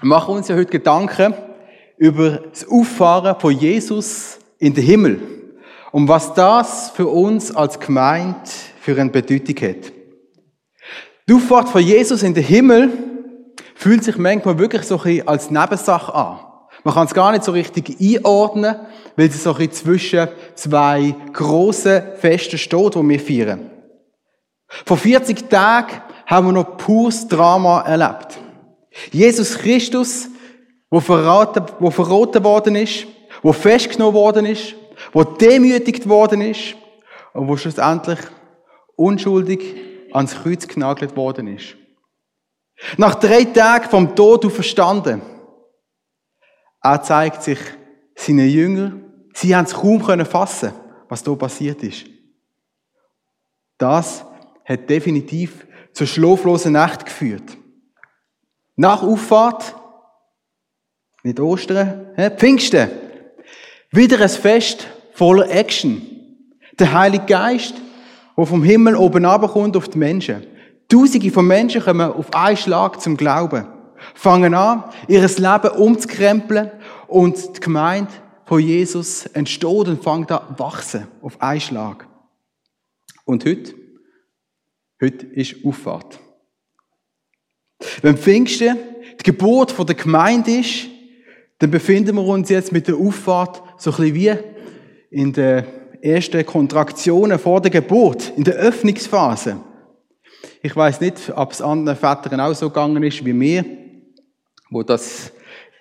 wir machen uns ja heute Gedanken über das Auffahren von Jesus in den Himmel und was das für uns als Gemeinde für eine Bedeutung hat. Die Auffahrt von Jesus in den Himmel fühlt sich manchmal wirklich so ein bisschen als Nebensache an. Man kann es gar nicht so richtig einordnen, weil es so ein zwischen zwei grossen Festen steht, die wir feiern. Vor 40 Tagen haben wir noch pures Drama erlebt. Jesus Christus, wo verraten, wo verraten worden ist, wo festgenommen worden ist, wo demütigt worden ist und wo schlussendlich unschuldig ans Kreuz genagelt worden ist. Nach drei Tagen vom Tod verstanden. Er zeigt sich seinen Jüngern. Sie haben es kaum fassen was da passiert ist. Das hat definitiv zur schlaflosen Nacht geführt. Nach Auffahrt, nicht Ostern, Pfingsten, wieder ein Fest voller Action. Der Heilige Geist, der vom Himmel oben kommt auf die Menschen. Tausende von Menschen kommen auf einen Schlag zum Glauben, fangen an, ihr Leben umzukrempeln und die Gemeinde von Jesus entsteht und fängt an wachsen auf einen Schlag. Und heute? Heute ist Auffahrt. Wenn Pfingsten die Geburt der Gemeinde ist, dann befinden wir uns jetzt mit der Auffahrt so ein bisschen wie in den ersten Kontraktionen vor der Geburt, in der Öffnungsphase. Ich weiß nicht, ob es anderen Vätern auch so gegangen ist wie mir, wo das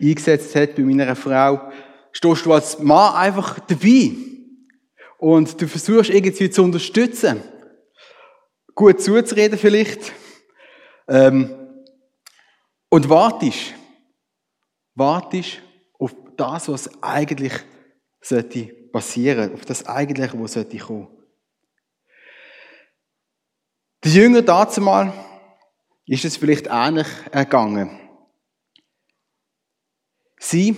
eingesetzt hat bei meiner Frau. Stehst du als Mann einfach dabei und du versuchst irgendwie zu unterstützen, gut zuzureden vielleicht, ähm, und wartest, wartest auf das, was eigentlich sollte passieren, auf das Eigentliche, was sollte kommen. Die Jünger dazu mal ist es vielleicht ähnlich ergangen. Sie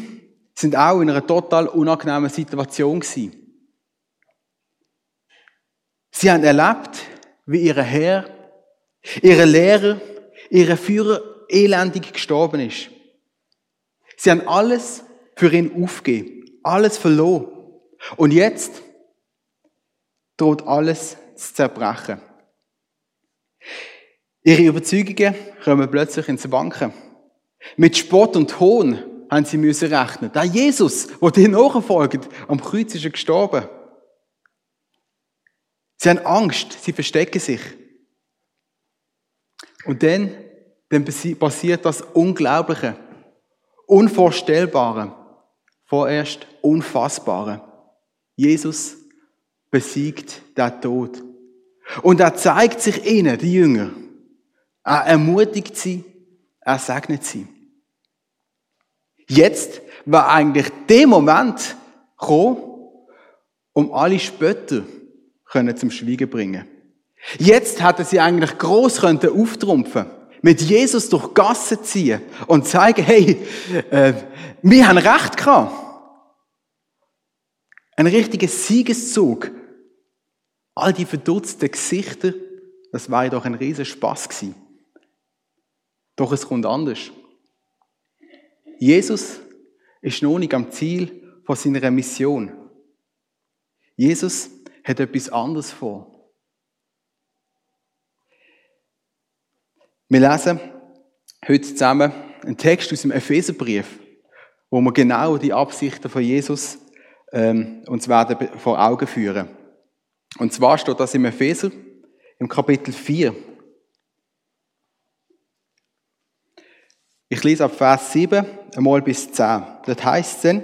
sind auch in einer total unangenehmen Situation gewesen. Sie haben erlebt, wie ihr Herr, ihre Lehrer, ihre Führer elendig gestorben ist. Sie haben alles für ihn aufgegeben alles verloren. Und jetzt droht alles zu zerbrechen. Ihre Überzeugungen kommen plötzlich ins Banken. Mit Spott und Hohn haben sie müssen rechnen. Der Jesus, der dir nachfolgt, am Kreuz ist er gestorben. Sie haben Angst, sie verstecken sich. Und dann, dann passiert das Unglaubliche, Unvorstellbare vorerst Unfassbare. Jesus besiegt den Tod. Und er zeigt sich ihnen, die Jünger. Er ermutigt sie, er segnet sie. Jetzt war eigentlich der Moment gekommen, um alle Spötter zum Schweigen bringen. Jetzt hätten sie eigentlich gross auftrumpfen mit Jesus durch Gassen ziehen und zeigen, hey, äh, wir haben recht gehabt. Ein richtiger Siegeszug. All die verdutzten Gesichter, das war doch ein riesen Spaß gewesen. Doch es kommt anders. Jesus ist noch nicht am Ziel von seiner Mission. Jesus hat etwas anderes vor. Wir lesen heute zusammen einen Text aus dem Epheserbrief, wo wir genau die Absichten von Jesus ähm, uns werden vor Augen führen. Und zwar steht das im Epheser im Kapitel 4. Ich lese ab Vers 7 einmal bis 10. Dort heißt es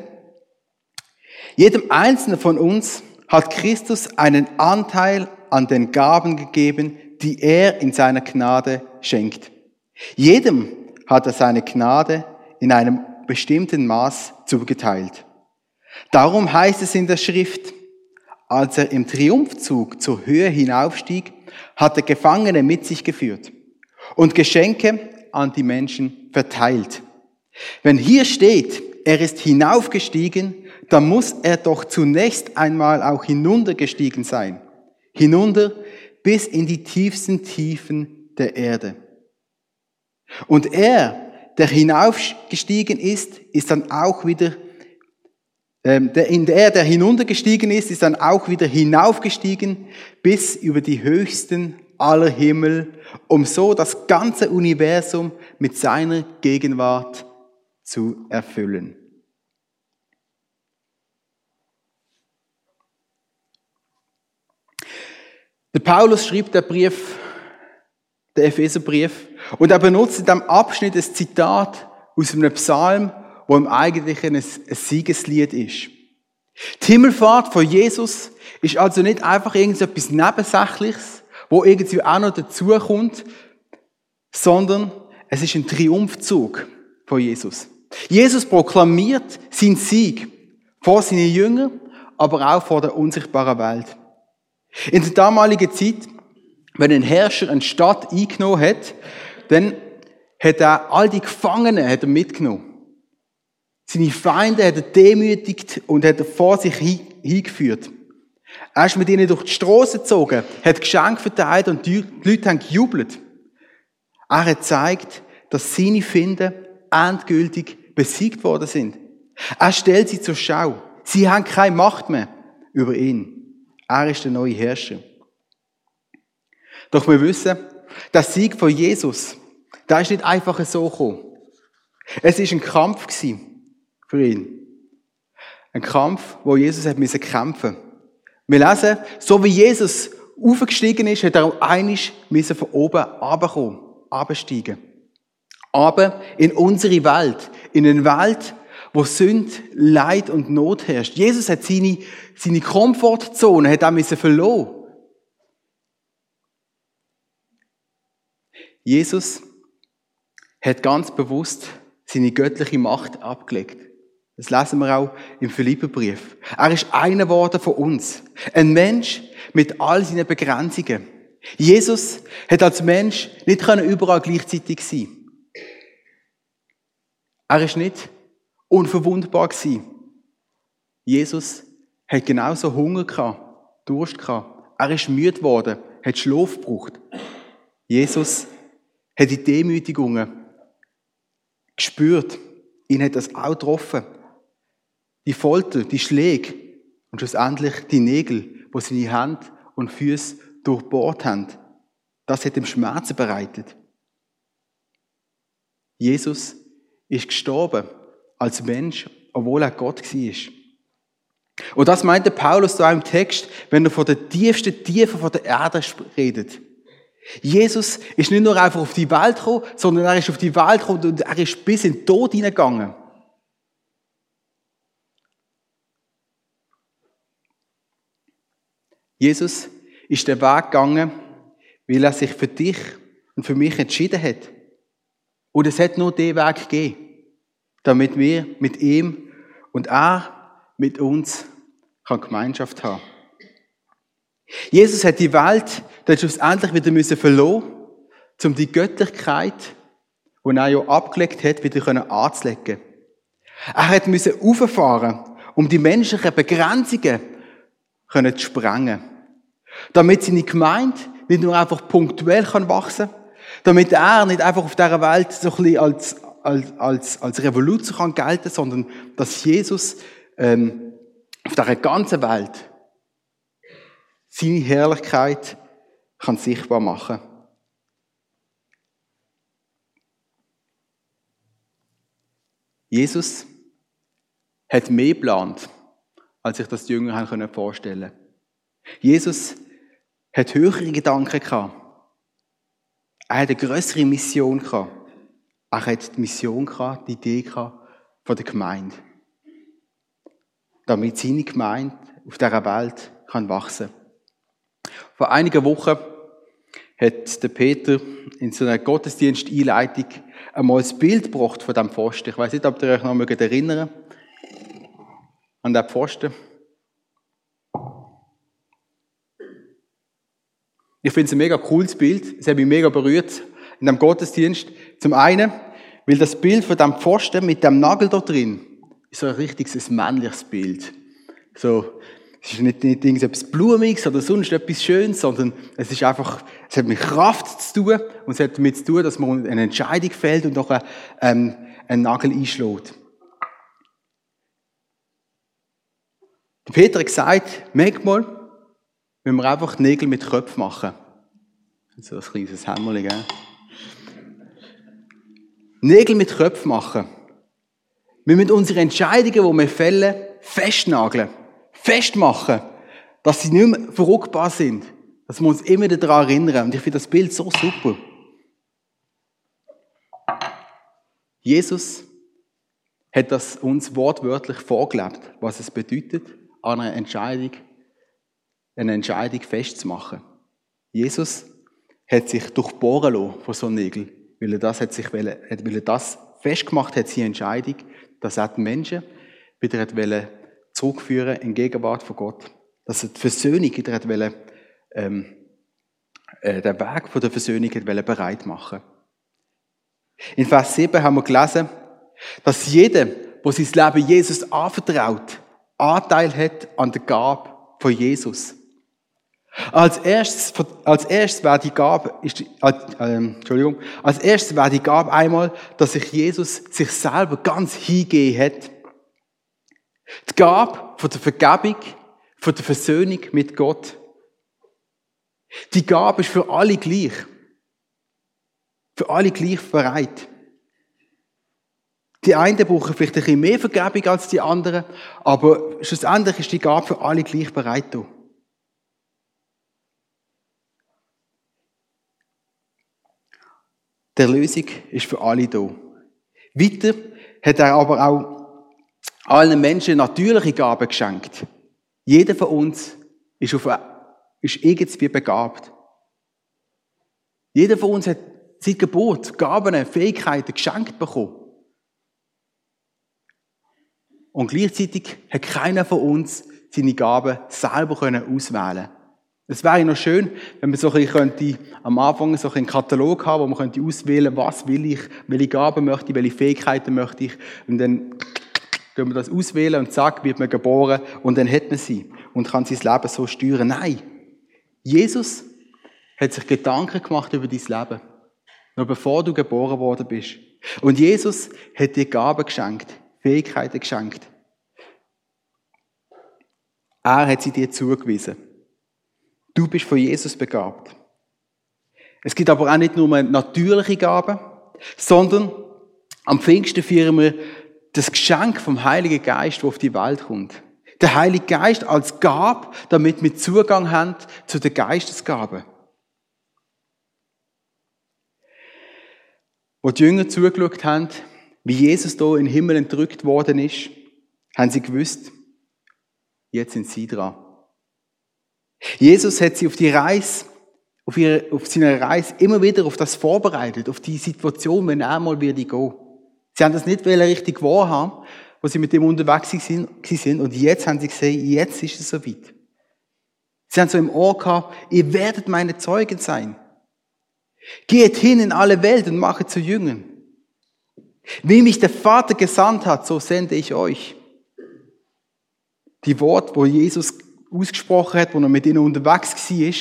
jedem Einzelnen von uns hat Christus einen Anteil an den Gaben gegeben, die er in seiner Gnade schenkt. Jedem hat er seine Gnade in einem bestimmten Maß zugeteilt. Darum heißt es in der Schrift, als er im Triumphzug zur Höhe hinaufstieg, hat er Gefangene mit sich geführt und Geschenke an die Menschen verteilt. Wenn hier steht, er ist hinaufgestiegen, dann muss er doch zunächst einmal auch hinuntergestiegen sein. Hinunter bis in die tiefsten Tiefen der Erde. Und er, der hinaufgestiegen ist, ist dann auch wieder, ähm, der, der, der hinuntergestiegen ist, ist dann auch wieder hinaufgestiegen bis über die höchsten aller Himmel, um so das ganze Universum mit seiner Gegenwart zu erfüllen. Der Paulus schrieb der Brief, der Epheserbrief, und er benutzt in diesem Abschnitt ein Zitat aus einem Psalm, wo im Eigentlichen ein, Siegeslied ist. Die Himmelfahrt von Jesus ist also nicht einfach irgendetwas Nebensächliches, wo irgendwie auch noch dazukommt, sondern es ist ein Triumphzug von Jesus. Jesus proklamiert seinen Sieg vor seinen Jüngern, aber auch vor der unsichtbaren Welt. In der damaligen Zeit, wenn ein Herrscher eine Stadt eingenommen hat, dann hat er all die Gefangenen hat er mitgenommen. Seine Feinde hat er demütigt und hat er vor sich hingeführt. Er ist mit ihnen durch die Straße gezogen, hat Geschenke verteilt und die Leute haben gejubelt. Er hat gezeigt, dass seine Finde endgültig besiegt worden sind. Er stellt sie zur Schau. Sie haben keine Macht mehr über ihn. Er ist der neue Herrscher. Doch wir wissen, der Sieg von Jesus, der ist nicht einfach so gekommen. Es ist ein Kampf für ihn. Ein Kampf, wo Jesus hat müssen kämpfen. Wir lesen, so wie Jesus aufgestiegen ist, hat er auch einig müssen von oben runterkommen, runtersteigen. Aber in unsere Welt, in eine Welt, wo Sünd, Leid und Not herrscht. Jesus hat seine, seine Komfortzone, hat auch müssen verloren. Jesus hat ganz bewusst seine göttliche Macht abgelegt. Das lesen wir auch im Philipperbrief. Er ist einer geworden von uns. Ein Mensch mit all seinen Begrenzungen. Jesus hat als Mensch nicht überall gleichzeitig sein. Er ist nicht unverwundbar gewesen. Jesus hat genauso Hunger gehabt, Durst gehabt. Er ist müde geworden, hat Schlaf gebraucht. Jesus hat die Demütigungen gespürt. Ihn hat das auch getroffen. Die Folter, die Schläge und schlussendlich die Nägel, wo seine Hand und Füße durchbohrt haben. Das hat ihm Schmerzen bereitet. Jesus ist gestorben als Mensch, obwohl er Gott war. Und das meinte Paulus da im Text, wenn er von der tiefsten Tiefe von der Erde redet. Jesus ist nicht nur einfach auf die Welt gekommen, sondern er ist auf die Welt gekommen und er ist bis in den Tod hineingegangen. Jesus ist den Weg gegangen, weil er sich für dich und für mich entschieden hat. Und es hat nur den Weg gegeben, damit wir mit ihm und er mit uns Gemeinschaft haben. Jesus hat die Welt dann schlussendlich wieder müssen verloren, um die Göttlichkeit, die er ja abgelegt hat, wieder anzulegen. Er hat müssen auffahren, um die menschlichen Begrenzungen zu sprengen. Damit seine Gemeinde nicht nur einfach punktuell wachsen kann, damit er nicht einfach auf dieser Welt so ein bisschen als, als, als, als Revolution kann sondern dass Jesus ähm, auf dieser ganzen Welt seine Herrlichkeit kann sichtbar machen. Jesus hat mehr geplant, als sich das die Jünger vorstellen können. Jesus hat höhere Gedanken gehabt. Er hat eine größere Mission gehabt. Er hat die Mission gehabt, die Idee gehabt von der Gemeinde. Damit seine Gemeinde auf dieser Welt kann wachsen. Vor einigen Wochen hat der Peter in so einer Gottesdiensteinleitung einmal das Bild gebracht von diesem Pfosten. Ich weiß nicht, ob ihr euch noch erinnern an den Pfosten. Ich finde es ein mega cooles Bild. Es hat mich mega berührt in dem Gottesdienst. Zum einen, weil das Bild von dem Pfosten mit dem Nagel da drin ist so ein richtiges männliches Bild. So Es ist nicht, nicht irgendetwas Blumiges oder sonst etwas Schönes, sondern es ist einfach, es hat mit Kraft zu tun und es hat damit zu tun, dass man eine Entscheidung fällt und einen, ähm, einen Nagel einschlägt. Peter hat gesagt, manchmal müssen wir einfach Nägel mit Köpfen machen. So ein kleines Hämmerchen, gell? Nägel mit Köpfen machen. Wir müssen unsere Entscheidungen, die wir fällen, festnageln, festmachen, dass sie nicht mehr verrückbar sind. Dass wir uns immer daran erinnern. Und ich finde das Bild so super. Jesus hat das uns wortwörtlich vorgelebt, was es bedeutet, an einer Entscheidung, eine Entscheidung festzumachen. Jesus hat sich durchbohren lassen von so Nägeln, weil er das, hat sich, weil er das festgemacht hat, seine Entscheidung, dass er die Menschen wieder hat zurückführen in Gegenwart von Gott. Dass er die Versöhnung hat wollen, ähm, äh, den Weg von der Versöhnung hat bereit machen In Vers 7 haben wir gelesen, dass jeder, der sein Leben Jesus anvertraut, Anteil hat an der Gabe von Jesus. Als erstes, als erstes wäre die Gabe, ist, äh, Entschuldigung, als erstes wäre die Gabe einmal, dass sich Jesus sich selber ganz hingehen hat. Die Gabe der Vergebung, der Versöhnung mit Gott. Die Gabe ist für alle gleich. Für alle gleich bereit. Die einen brauchen vielleicht ein bisschen mehr Vergebung als die anderen, aber schlussendlich ist die Gabe für alle gleich bereit. Die Lösung ist für alle da. Weiter hat er aber auch allen Menschen natürliche Gaben geschenkt. Jeder von uns ist, auf, ist irgendwie begabt. Jeder von uns hat seit Geburt Gaben, Fähigkeiten geschenkt bekommen. Und gleichzeitig hat keiner von uns seine Gaben selber auswählen Es wäre noch schön, wenn man so ein könnte, am Anfang so einen Katalog haben, wo man könnte auswählen, was will ich, welche Gaben möchte ich, welche Fähigkeiten möchte ich. Und dann können wir das auswählen und zack, wird man geboren und dann hat man sie und kann sein Leben so steuern. Nein. Jesus hat sich Gedanken gemacht über dein Leben. Noch bevor du geboren worden bist. Und Jesus hat dir Gaben geschenkt. Fähigkeiten geschenkt. Er hat sie dir zugewiesen. Du bist von Jesus begabt. Es gibt aber auch nicht nur natürliche Gaben, sondern am Pfingsten feiern wir das Geschenk vom Heiligen Geist, das auf die Welt kommt. Der Heilige Geist als Gab, damit wir Zugang haben zu den Geistesgaben. Wo die Jünger zugeschaut haben, wie Jesus da in den Himmel entrückt worden ist, haben sie gewusst, jetzt sind sie dran. Jesus hat sie auf die Reise, auf, ihre, auf seiner Reise immer wieder auf das vorbereitet, auf die Situation, wenn er mal wieder gehen. Sie haben das nicht richtig wahrhaben, wo sie mit ihm unterwegs sind, und jetzt haben sie gesehen, jetzt ist es soweit. Sie haben so im Ohr gehabt, ihr werdet meine Zeugen sein. Geht hin in alle Welt und mache zu Jüngern. Wie mich der Vater gesandt hat, so sende ich euch. Die Worte, wo Jesus ausgesprochen hat, wo er mit ihnen unterwegs war,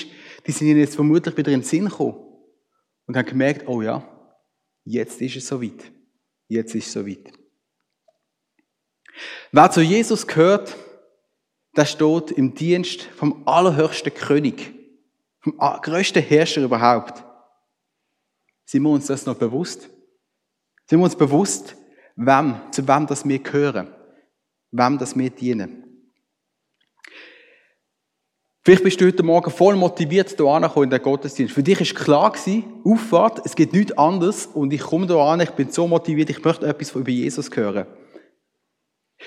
die sind ihnen jetzt vermutlich wieder in den Sinn gekommen. Und haben gemerkt, oh ja, jetzt ist es soweit. Jetzt ist es soweit. Wer zu Jesus gehört, der steht im Dienst vom allerhöchsten König, vom größten Herrscher überhaupt. Sind wir uns das noch bewusst? Sind wir uns bewusst, wem, zu wem das wir gehören, wem das wir dienen. Vielleicht bist du heute Morgen voll motiviert, hier anzukommen in den Gottesdienst. Für dich ist klar gewesen, Auffahrt, es gibt nichts anderes und ich komme hier an, ich bin so motiviert, ich möchte etwas über Jesus hören.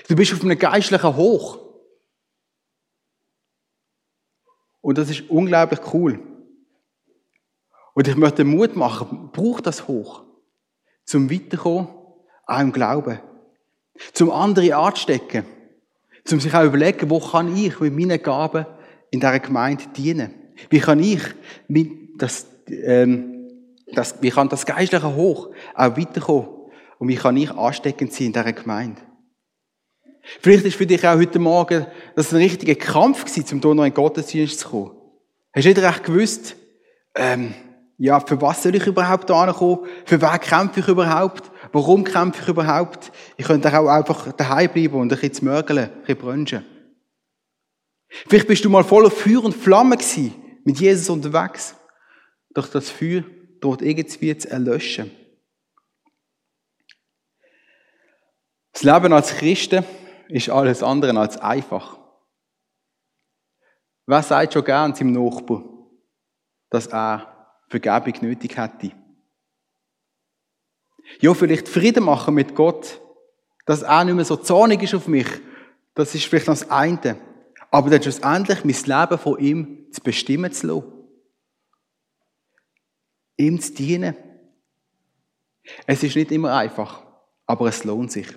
Du bist auf einem geistlichen Hoch. Und das ist unglaublich cool. Und ich möchte Mut machen, brauch das Hoch zum Weiterkommen, auch im Glauben. Zum andere anzustecken. Zum sich auch überlegen, wo kann ich mit meinen Gaben in dieser Gemeinde dienen? Wie kann ich das, ähm, das, wie kann das Geistliche hoch auch weiterkommen? Und wie kann ich ansteckend sein in dieser Gemeinde? Vielleicht ist für dich auch heute Morgen das ein richtiger Kampf gewesen, zum hier noch in den Gottesdienst zu kommen. Hast du nicht recht gewusst, ähm, ja, für was soll ich überhaupt da kommen? Für wen kämpfe ich überhaupt? Warum kämpfe ich überhaupt? Ich könnte auch einfach daheim bleiben und ein bisschen zu mörgeln, ein bisschen brunchen. Vielleicht bist du mal voller Feuer und Flamme gewesen, mit Jesus unterwegs. Doch das Feuer droht irgendwie zu erlöschen. Das Leben als Christen ist alles andere als einfach. Wer sagt schon gern seinem Nachbar, dass er Vergebung nötig hätte? Ja, vielleicht Frieden machen mit Gott, dass er nicht mehr so zornig ist auf mich. Das ist vielleicht das eine. Aber dann schlussendlich mein Leben von ihm zu bestimmen zu lassen. Ihm zu dienen. Es ist nicht immer einfach, aber es lohnt sich.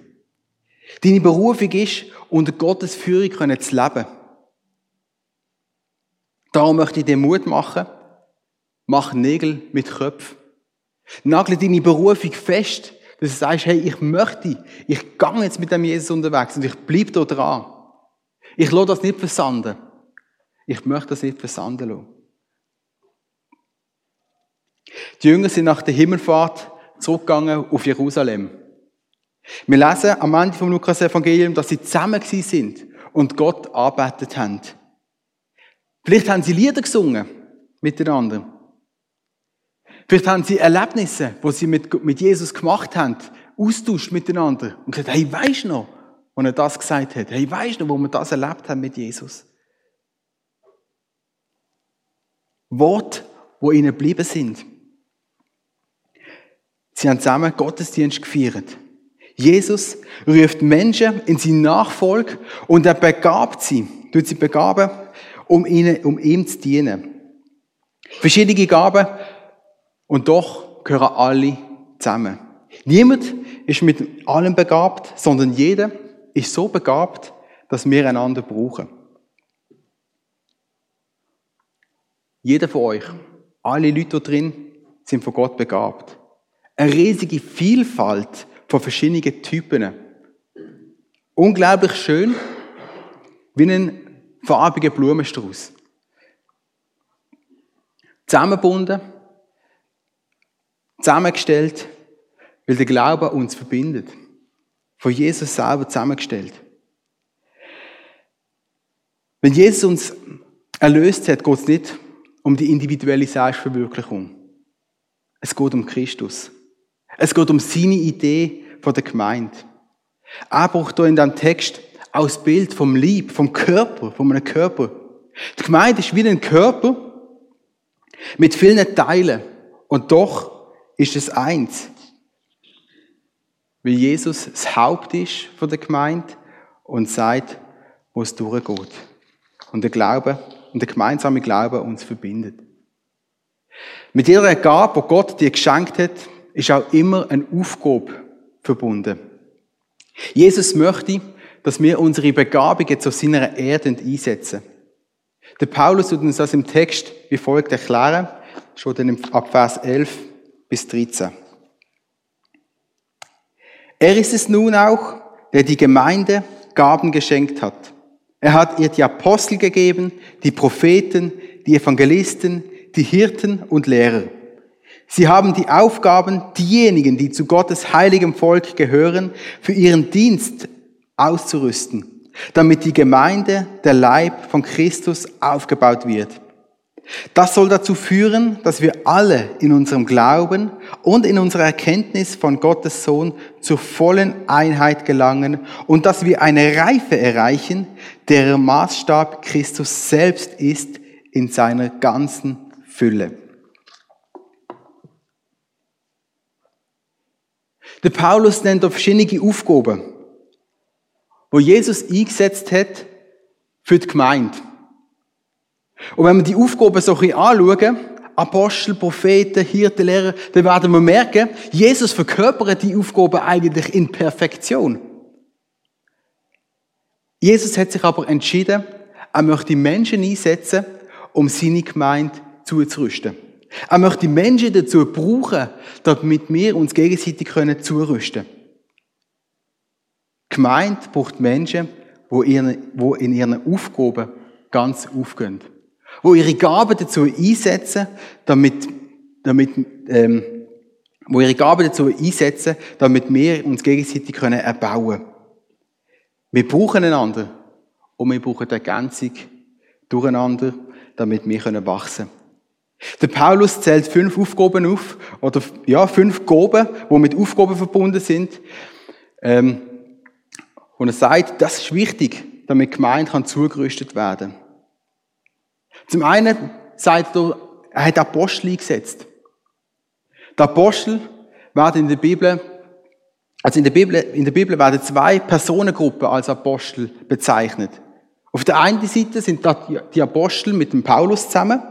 Deine Berufung ist, unter Gottes Führung zu leben. Darum möchte ich dir Mut machen, mach Nägel mit Köpfen. Nagle deine Berufung fest, dass du sagst, hey, ich möchte, ich gehe jetzt mit dem Jesus unterwegs und ich bleibe da dran. Ich lasse das nicht versanden. Ich möchte das nicht versanden lassen. Die Jünger sind nach der Himmelfahrt zurückgegangen auf Jerusalem. Wir lesen am Ende vom Lukas-Evangelium, dass sie zusammen sind und Gott arbeitet haben. Vielleicht haben sie Lieder gesungen miteinander. Vielleicht haben sie Erlebnisse, wo sie mit, mit Jesus gemacht haben, austauscht miteinander und gesagt, hey, weisst du noch, wo er das gesagt hat? Hey, weisst du wo wir das erlebt haben mit Jesus? Wort, wo ihnen geblieben sind. Sie haben zusammen Gottesdienst gefeiert. Jesus ruft Menschen in seine Nachfolge und er begabt sie, tut sie begaben, um, ihnen, um ihm zu dienen. Verschiedene Gaben und doch gehören alle zusammen. Niemand ist mit allem begabt, sondern jeder ist so begabt, dass wir einander brauchen. Jeder von euch, alle Leute hier drin, sind von Gott begabt. Eine riesige Vielfalt von verschiedenen Typen. Unglaublich schön, wie ein farbiger Blumenstrauß. Zusammengebunden, zusammengestellt, weil der Glaube uns verbindet. Von Jesus selber zusammengestellt. Wenn Jesus uns erlöst hat, geht es nicht um die individuelle Selbstverwirklichung. Es geht um Christus. Es geht um seine Idee von der Gemeinde. Er braucht hier in diesem Text das Bild vom Lieb, vom Körper, von einem Körper. Die Gemeinde ist wie ein Körper mit vielen Teilen und doch ist es eins. Weil Jesus das Haupt ist von der Gemeinde und sagt, wo es durchgeht. Und der Glaube und der gemeinsame Glaube uns verbindet. Mit jeder Gabe, die Gott dir geschenkt hat, ist auch immer eine Aufgabe verbunden. Jesus möchte, dass wir unsere Begabungen zu seiner Erde einsetzen. Der Paulus tut uns das im Text wie folgt erklären, schon ab Vers 11 bis 13. Er ist es nun auch, der die Gemeinde Gaben geschenkt hat. Er hat ihr die Apostel gegeben, die Propheten, die Evangelisten, die Hirten und Lehrer. Sie haben die Aufgaben, diejenigen, die zu Gottes heiligem Volk gehören, für ihren Dienst auszurüsten, damit die Gemeinde, der Leib von Christus aufgebaut wird. Das soll dazu führen, dass wir alle in unserem Glauben und in unserer Erkenntnis von Gottes Sohn zur vollen Einheit gelangen und dass wir eine Reife erreichen, deren Maßstab Christus selbst ist in seiner ganzen Fülle. Der Paulus nennt verschiedene Aufgaben, wo Jesus eingesetzt hat für die Gemeinde. Und wenn wir die Aufgaben so ein bisschen anschauen, Apostel, Propheten, Hirten, Lehrer, dann werden wir merken, Jesus verkörpert die Aufgaben eigentlich in Perfektion. Jesus hat sich aber entschieden, er möchte Menschen einsetzen, um seine Gemeinde zuzurüsten. Er möchte Menschen dazu brauchen, damit wir uns gegenseitig können zurüsten können. Gemeinde braucht Menschen, die in ihren Aufgaben ganz aufgehen. Die ihre Gaben dazu einsetzen, damit, damit, ähm, wo ihre Gaben dazu einsetzen, damit wir uns gegenseitig können erbauen können. Wir brauchen einander und wir brauchen die Ergänzung durcheinander, damit wir können wachsen. Der Paulus zählt fünf Aufgaben auf, oder ja, fünf Gaben, die mit Aufgaben verbunden sind. Ähm, und er sagt, das ist wichtig, damit Gemeinde kann zugerüstet werden Zum einen sagt er, er hat Apostel eingesetzt. Die Apostel werden in der Bibel, also in der Bibel, in der Bibel werden zwei Personengruppen als Apostel bezeichnet. Auf der einen Seite sind die Apostel mit dem Paulus zusammen,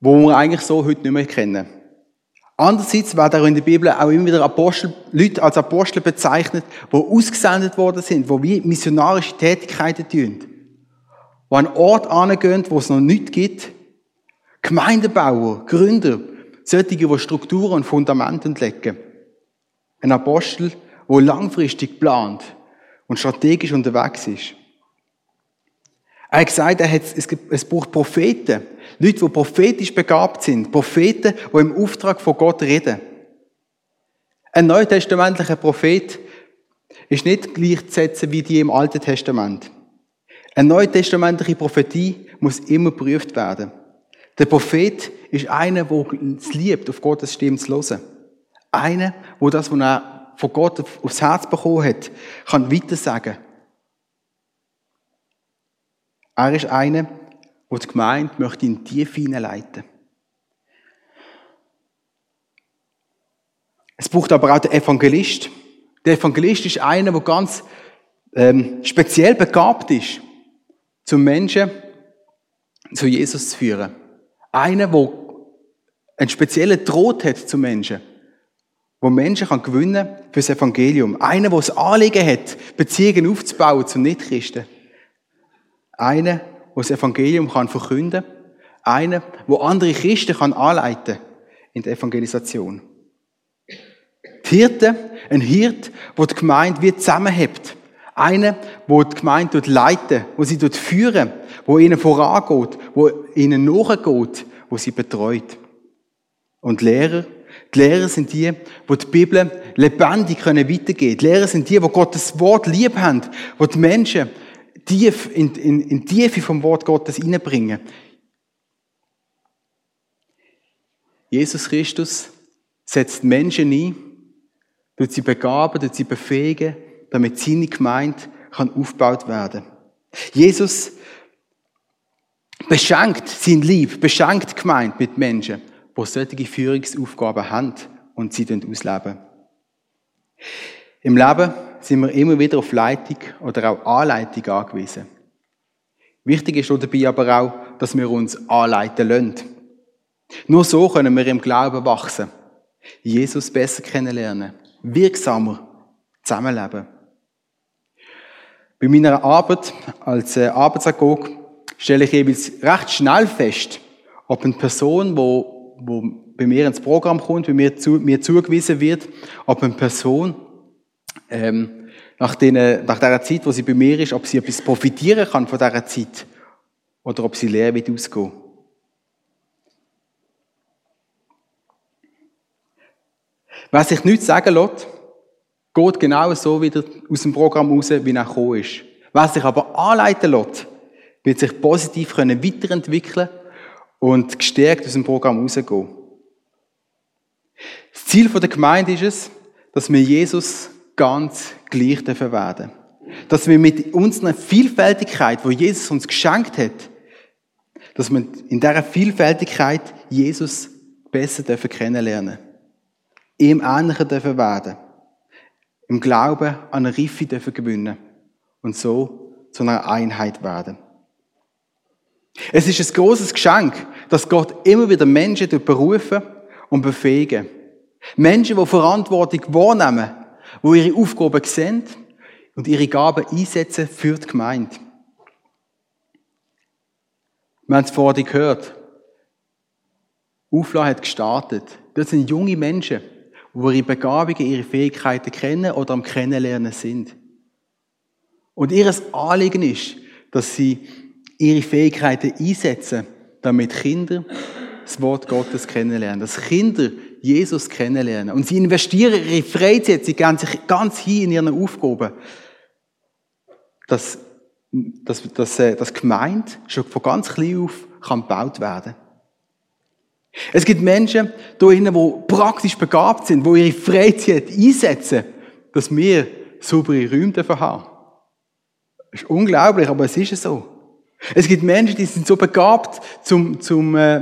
wo wir eigentlich so heute nicht mehr kennen. Andererseits werden auch in der Bibel auch immer wieder Apostel, Leute als Apostel bezeichnet, die ausgesendet worden sind, die wie missionarische Tätigkeiten tun. Die an Ort angehen, wo es noch nichts gibt. Gemeindebauer, Gründer, solche, die Strukturen und Fundamente legen. Ein Apostel, der langfristig plant und strategisch unterwegs ist. Er hat gesagt, er hat, es, es braucht Propheten. Leute, die prophetisch begabt sind. Propheten, die im Auftrag von Gott reden. Ein neutestamentlicher Prophet ist nicht gleichzusetzen wie die im Alten Testament. Eine neutestamentliche Prophetie muss immer geprüft werden. Der Prophet ist einer, der es liebt, auf Gottes Stimme zu hören. Einer, der das, was er von Gott aufs Herz bekommen hat, kann weitersagen er ist einer, der die Gemeinde möchte in die Tiefe hineinleiten Es braucht aber auch den Evangelist. Der Evangelist ist einer, der ganz ähm, speziell begabt ist, zum Menschen zu Jesus zu führen. Einer, der einen speziellen Droht hat zu Menschen, wo Menschen kann gewinnen für das Evangelium. Einer, der das Anliegen hat, Beziehungen aufzubauen zu Nichtchristen. Einer, der das Evangelium kann verkünden. Einer, der andere Christen kann anleiten in der Evangelisation. Die Hirte, ein Hirt, der die Gemeinde wie zusammenhebt. Einer, der die Gemeinde leitet, wo sie führen, wo ihnen vorangeht, wo ihnen nachgeht, wo sie betreut. Und Lehrer, die Lehrer sind die, die die Bibel lebendig können. Die Lehrer sind die, die Gottes Wort lieb haben, die die Menschen tief in, in, in die Tiefe vom Wort Gottes hineinbringen. Jesus Christus setzt Menschen ein, tut sie begaben, tut sie befähigen, damit seine Gemeinde kann aufgebaut werden. Jesus beschenkt sein Lieb, beschenkt Gemeinde mit Menschen, die solche Führungsaufgaben haben und sie ausleben. Im Leben sind wir immer wieder auf Leitung oder auch Anleitung angewiesen. Wichtig ist dabei aber auch, dass wir uns anleiten lassen. Nur so können wir im Glauben wachsen, Jesus besser kennenlernen, wirksamer zusammenleben. Bei meiner Arbeit als äh, Arbeitsagog stelle ich jeweils recht schnell fest, ob eine Person, wo, wo bei mir ins Programm kommt, bei mir, zu, mir zugewiesen wird, ob eine Person ähm, nach, den, nach der Zeit, wo sie bei mir ist, ob sie etwas profitieren kann von dieser Zeit oder ob sie leer wird ausgehen. Wer sich nichts sagen lässt, geht genau so wieder aus dem Programm raus, wie er gekommen ist. Wer sich aber anleiten lässt, wird sich positiv können weiterentwickeln und gestärkt aus dem Programm rausgehen. Das Ziel der Gemeinde ist es, dass wir Jesus ganz gleich dürfen werden. Dass wir mit unserer Vielfältigkeit, wo Jesus uns geschenkt hat, dass wir in dieser Vielfältigkeit Jesus besser dürfen kennenlernen. Ihm ähnlicher dürfen werden. Im Glauben an eine Reife dürfen gewinnen. Und so zu einer Einheit werden. Es ist ein großes Geschenk, dass Gott immer wieder Menschen berufen und befähigen. Menschen, die Verantwortung wahrnehmen wo ihre Aufgaben sehen und ihre Gaben einsetzen für die Gemeinde. Wir haben es vorhin gehört. Aufla hat gestartet. Das sind junge Menschen, wo ihre Begabungen, ihre Fähigkeiten kennen oder am Kennenlernen sind. Und ihr Anliegen ist, dass sie ihre Fähigkeiten einsetzen, damit Kinder das Wort Gottes kennenlernen, dass Kinder Jesus kennenlernen. Und sie investieren ihre Freizeit, sie gehen sich ganz hin in ihren Aufgaben, dass, dass, dass, äh, dass Gemeinde schon von ganz klein auf kann gebaut werden Es gibt Menschen hier drinnen, die praktisch begabt sind, die ihre Freizeit einsetzen, dass wir saubere Räume haben. Das ist unglaublich, aber es ist so. Es gibt Menschen, die sind so begabt, zum, zum, äh,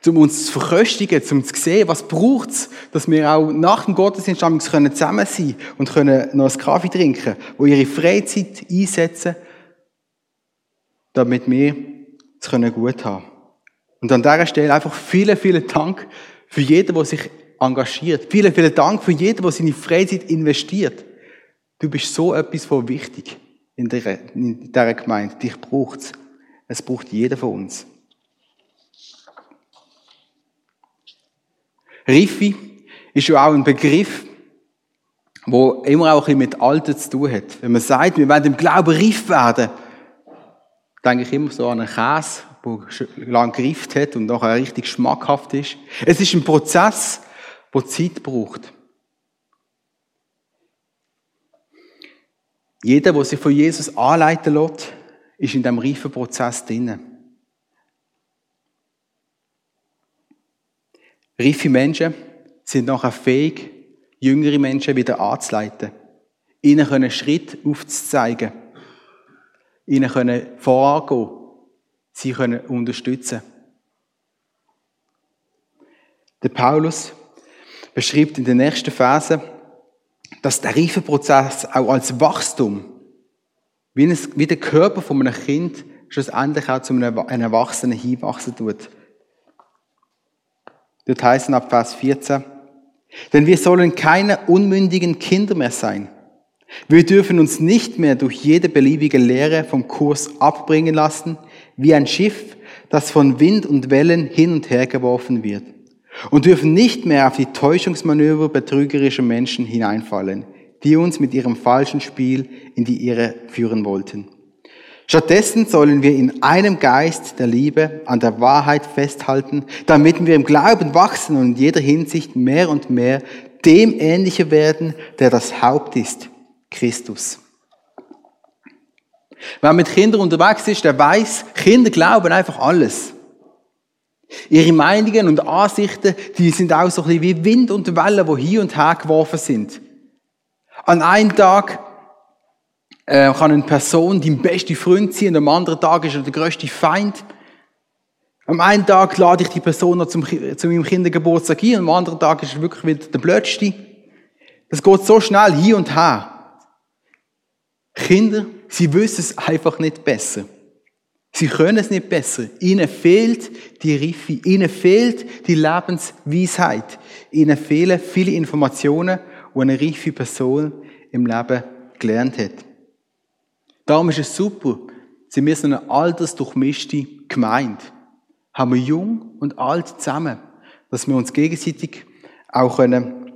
zum uns zu verköstigen, zum zu sehen, was braucht es, dass wir auch nach dem Gottesdienst können zusammen sein und können noch einen Kaffee trinken, wo ihre Freizeit einsetzen, damit wir es gut haben. Und an dieser Stelle einfach vielen, vielen Dank für jeden, der sich engagiert. Vielen, vielen Dank für jeden, der seine Freizeit investiert. Du bist so etwas von wichtig in dieser, in dieser Gemeinde. Dich braucht es. Es braucht jeder von uns. Riffi ist ja auch ein Begriff, wo immer auch ein bisschen mit Alten zu tun hat. Wenn man sagt, wir werden im Glauben reif werden, denke ich immer so an einen Käse, der lang gerifft hat und nachher richtig schmackhaft ist. Es ist ein Prozess, der Zeit braucht. Jeder, der sich von Jesus anleiten lässt, ist in diesem reifen Prozess drin. Reife Menschen sind nachher fähig, jüngere Menschen wieder anzuleiten. Ihnen einen Schritt aufzuzeigen. Ihnen können vorangehen. Sie können unterstützen. Der Paulus beschreibt in den nächsten Versen, dass der Reifeprozess auch als Wachstum, wie, ein, wie der Körper von einem Kind, schlussendlich auch zu einem, Erwachsenen hinwachsen tut. Dort heißt es ab Vers 14, denn wir sollen keine unmündigen Kinder mehr sein. Wir dürfen uns nicht mehr durch jede beliebige Lehre vom Kurs abbringen lassen, wie ein Schiff, das von Wind und Wellen hin und her geworfen wird und dürfen nicht mehr auf die Täuschungsmanöver betrügerischer Menschen hineinfallen, die uns mit ihrem falschen Spiel in die Irre führen wollten. Stattdessen sollen wir in einem Geist der Liebe an der Wahrheit festhalten, damit wir im Glauben wachsen und in jeder Hinsicht mehr und mehr dem ähnlicher werden, der das Haupt ist, Christus. Wer mit Kindern unterwegs ist, der weiß, Kinder glauben einfach alles. Ihre Meinungen und Ansichten, die sind auch so ein bisschen wie Wind und Wellen, die hier und her geworfen sind. An einem Tag äh, kann eine Person dein beste Freund sein, und am anderen Tag ist er der größte Feind. Am einen Tag lade ich die Person noch zum, zu meinem Kindergeburtstag ein, und am anderen Tag ist er wirklich wieder der Blödste. Das geht so schnell hier und her. Kinder, sie wissen es einfach nicht besser. Sie können es nicht besser. Ihnen fehlt die Riffe, ihnen fehlt die Lebensweisheit. Ihnen fehlen viele Informationen, die eine reife Person im Leben gelernt hat. Darum ist es super, wir so eine altersdurchmischte Gemeinde. Haben wir jung und alt zusammen, dass wir uns gegenseitig auch können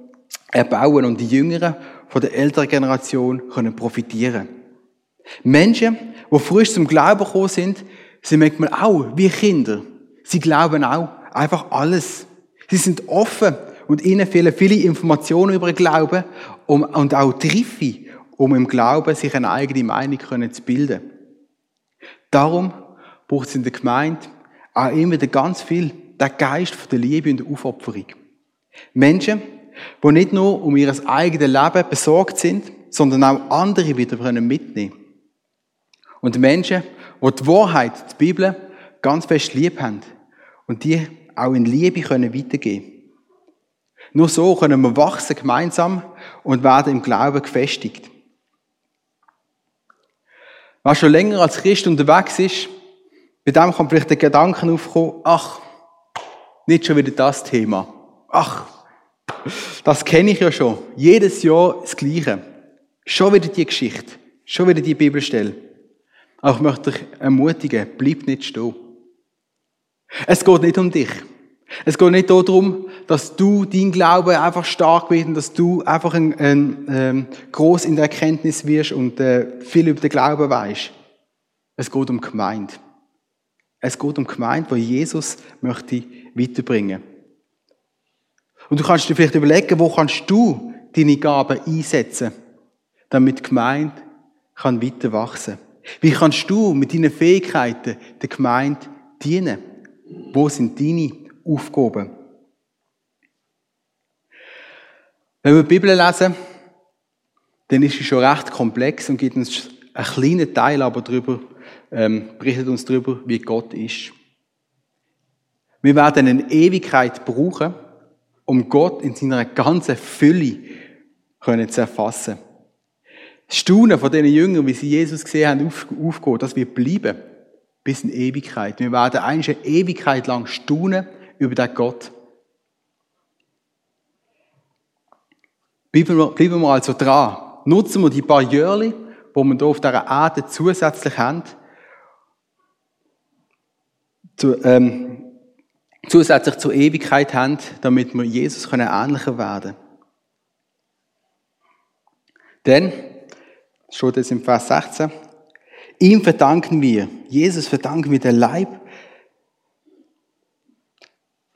erbauen und die Jüngeren von der älteren Generation können profitieren. Menschen, die frisch zum Glauben gekommen sind, sind manchmal auch wie Kinder. Sie glauben auch einfach alles. Sie sind offen und ihnen fehlen viele Informationen über den Glauben und auch Triffe, um im Glauben sich eine eigene Meinung zu bilden. Darum braucht es in der Gemeinde auch immer wieder ganz viel der Geist der Liebe und der Aufopferung. Menschen, die nicht nur um ihr eigenes Leben besorgt sind, sondern auch andere wieder mitnehmen können. Und Menschen, die die Wahrheit, die Bibel, ganz fest lieb haben und die auch in Liebe können weitergeben Nur so können wir wachsen gemeinsam und werden im Glauben gefestigt. Wer schon länger als Christ unterwegs ist, bei dem kann vielleicht der Gedanke aufkommen, ach, nicht schon wieder das Thema. Ach, das kenne ich ja schon. Jedes Jahr das Gleiche. Schon wieder die Geschichte. Schon wieder die Bibelstelle. Auch möchte ich ermutigen, bleib nicht stehen. Es geht nicht um dich. Es geht nicht darum, dass du dein Glaube einfach stark wird und dass du einfach ein, ein, ähm, groß in der Erkenntnis wirst und äh, viel über den Glauben weißt. Es geht um Gemeinde. Es geht um Gemeinde, wo Jesus möchte weiterbringen. Und du kannst dir vielleicht überlegen, wo kannst du deine Gaben einsetzen, damit Gemeinde kann weiter wachsen. Wie kannst du mit deinen Fähigkeiten der Gemeinde dienen? Wo sind deine Aufgaben? Wenn wir die Bibel lesen, dann ist sie schon recht komplex und gibt uns einen kleinen Teil aber darüber, ähm, berichtet uns darüber, wie Gott ist. Wir werden eine Ewigkeit brauchen, um Gott in seiner ganzen Fülle zu erfassen. Staunen von diesen Jüngern, wie sie Jesus gesehen haben, auf, aufgehen, das wird bleiben. Bis in Ewigkeit. Wir werden eigentlich eine Ewigkeit lang staunen über den Gott. Bleiben wir, bleiben wir also dran. Nutzen wir die paar Jahre, die wir hier auf dieser Erde zusätzlich haben, zu, ähm, zusätzlich zur Ewigkeit haben, damit wir Jesus können ähnlicher werden Denn, steht jetzt im Vers 16, ihm verdanken wir, Jesus verdanken wir den Leib,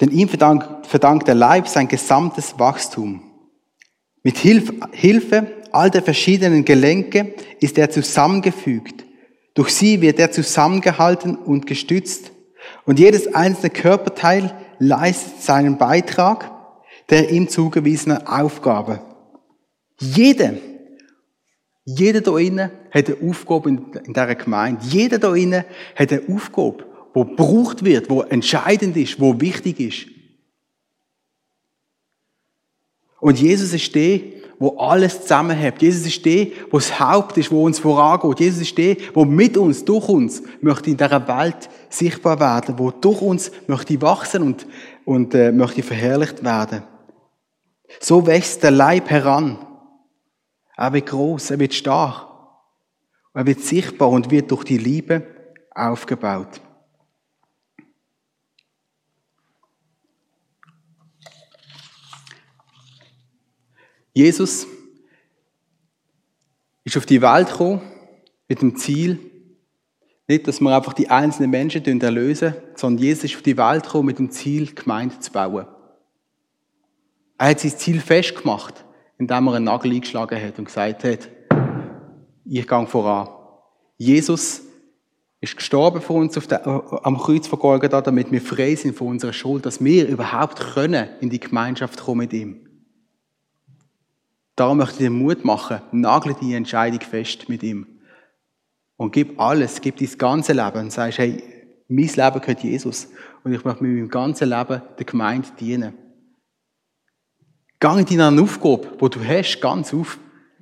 denn ihm verdankt, verdankt der Leib sein gesamtes Wachstum. Mit Hilfe, Hilfe all der verschiedenen Gelenke ist er zusammengefügt. Durch sie wird er zusammengehalten und gestützt. Und jedes einzelne Körperteil leistet seinen Beitrag der ihm zugewiesenen Aufgabe. Jeder, jeder da innen hat eine Aufgabe in, dieser Gemeinde. Jeder da innen hat eine Aufgabe, wo gebraucht wird, wo entscheidend ist, wo wichtig ist. Und Jesus ist der, wo alles zusammenhält. Jesus ist der, wo das Haupt ist, wo uns vorangeht. Jesus ist der, wo mit uns, durch uns, möchte in dieser Welt sichtbar werden, wo durch uns möchte wachsen und, und äh, möchte verherrlicht werden. So wächst der Leib heran. Er wird groß, er wird stark. Er wird sichtbar und wird durch die Liebe aufgebaut. Jesus ist auf die Welt gekommen mit dem Ziel, nicht, dass wir einfach die einzelnen Menschen erlösen, sondern Jesus ist auf die Welt gekommen mit dem Ziel, Gemeinde zu bauen. Er hat sein Ziel festgemacht, indem er einen Nagel eingeschlagen hat und gesagt hat, ich gehe voran. Jesus ist gestorben für uns der, am Kreuz von Golgatha, damit wir frei sind von unserer Schuld, dass wir überhaupt können in die Gemeinschaft kommen mit ihm. Darum möchte ich dir Mut machen, nagle die Entscheidung fest mit ihm. Und gib alles, gib dein ganze Leben und sagst, hey, mein Leben gehört Jesus. Und ich möchte mit meinem ganzen Leben der Gemeinde dienen. Gang in deine Aufgabe, die du hast, ganz auf.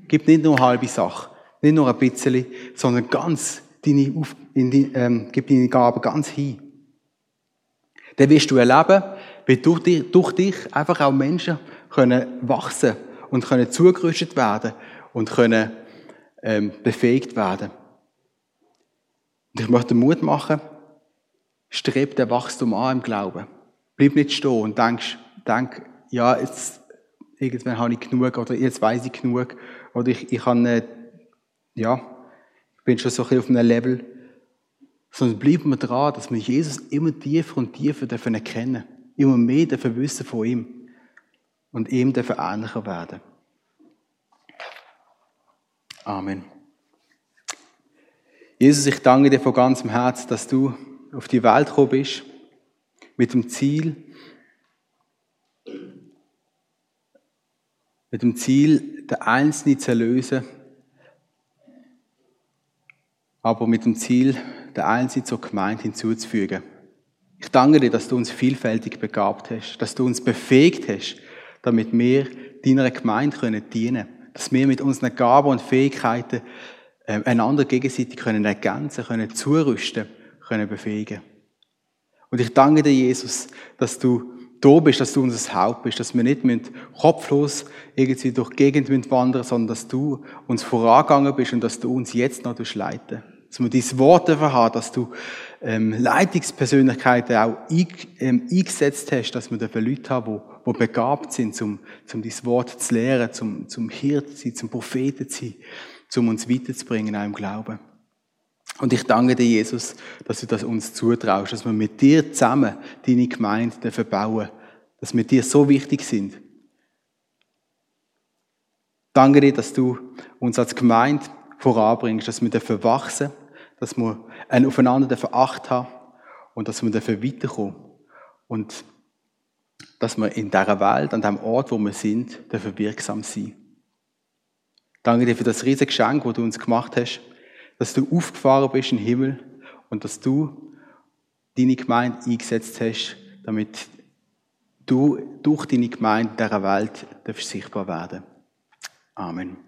Gib nicht nur halbe Sache, nicht nur ein bisschen, sondern ganz deine, auf, die, ähm, gib deine Gaben ganz hin. Dann wirst du erleben, wie durch dich, durch dich einfach auch Menschen können wachsen und können zugerüstet werden und können ähm, befähigt werden. Und ich möchte Mut machen, streb den Wachstum an im Glauben. Bleib nicht stehen und denkst, denk, ja, jetzt, irgendwann habe ich genug oder jetzt weiß ich genug oder ich, ich habe, äh, ja, bin schon so ein bisschen auf einem Level. Sondern bleiben wir dran, dass wir Jesus immer tiefer und tiefer dürfen erkennen. Immer mehr dürfen wissen von ihm und ihm der ähnlicher werden. Amen. Jesus, ich danke dir von ganzem Herzen, dass du auf die Welt gekommen bist mit dem Ziel, mit dem Ziel, den Einzelnen zu erlösen, aber mit dem Ziel, den Einzelnen zur Gemeinde hinzuzufügen. Ich danke dir, dass du uns vielfältig begabt hast, dass du uns befähigt hast, damit wir deiner Gemeinde dienen können. Dass wir mit unseren Gaben und Fähigkeiten äh, einander gegenseitig können ergänzen, können zurüsten, können befähigen. Und ich danke dir, Jesus, dass du da bist, dass du unser Haupt bist, dass wir nicht mit kopflos irgendwie durch die Gegend wandern sondern dass du uns vorangegangen bist und dass du uns jetzt noch leiten dass wir dein Wort haben, dass du ähm, Leitungspersönlichkeiten auch ein, ähm, eingesetzt hast, dass wir dürfen Leute haben, die, begabt sind, um, um dein Wort zu lehren, zum, zum Hirt zu sein, zum Propheten zu sein, um uns weiterzubringen, auch im Glauben. Und ich danke dir, Jesus, dass du das uns zutraust, dass wir mit dir zusammen deine Gemeinde verbauen, dass wir dir so wichtig sind. Danke dir, dass du uns als Gemeinde voranbringst, dass wir dafür wachsen, dass wir aufeinander dafür Acht haben und dass wir dafür weiterkommen. Und dass wir in dieser Welt, an dem Ort, wo wir sind, dafür wirksam sind. Danke dir für das riesige Geschenk, das du uns gemacht hast dass du aufgefahren bist in den Himmel und dass du deine Gemeinde eingesetzt hast, damit du durch deine Gemeinde dieser Welt sichtbar werden Amen.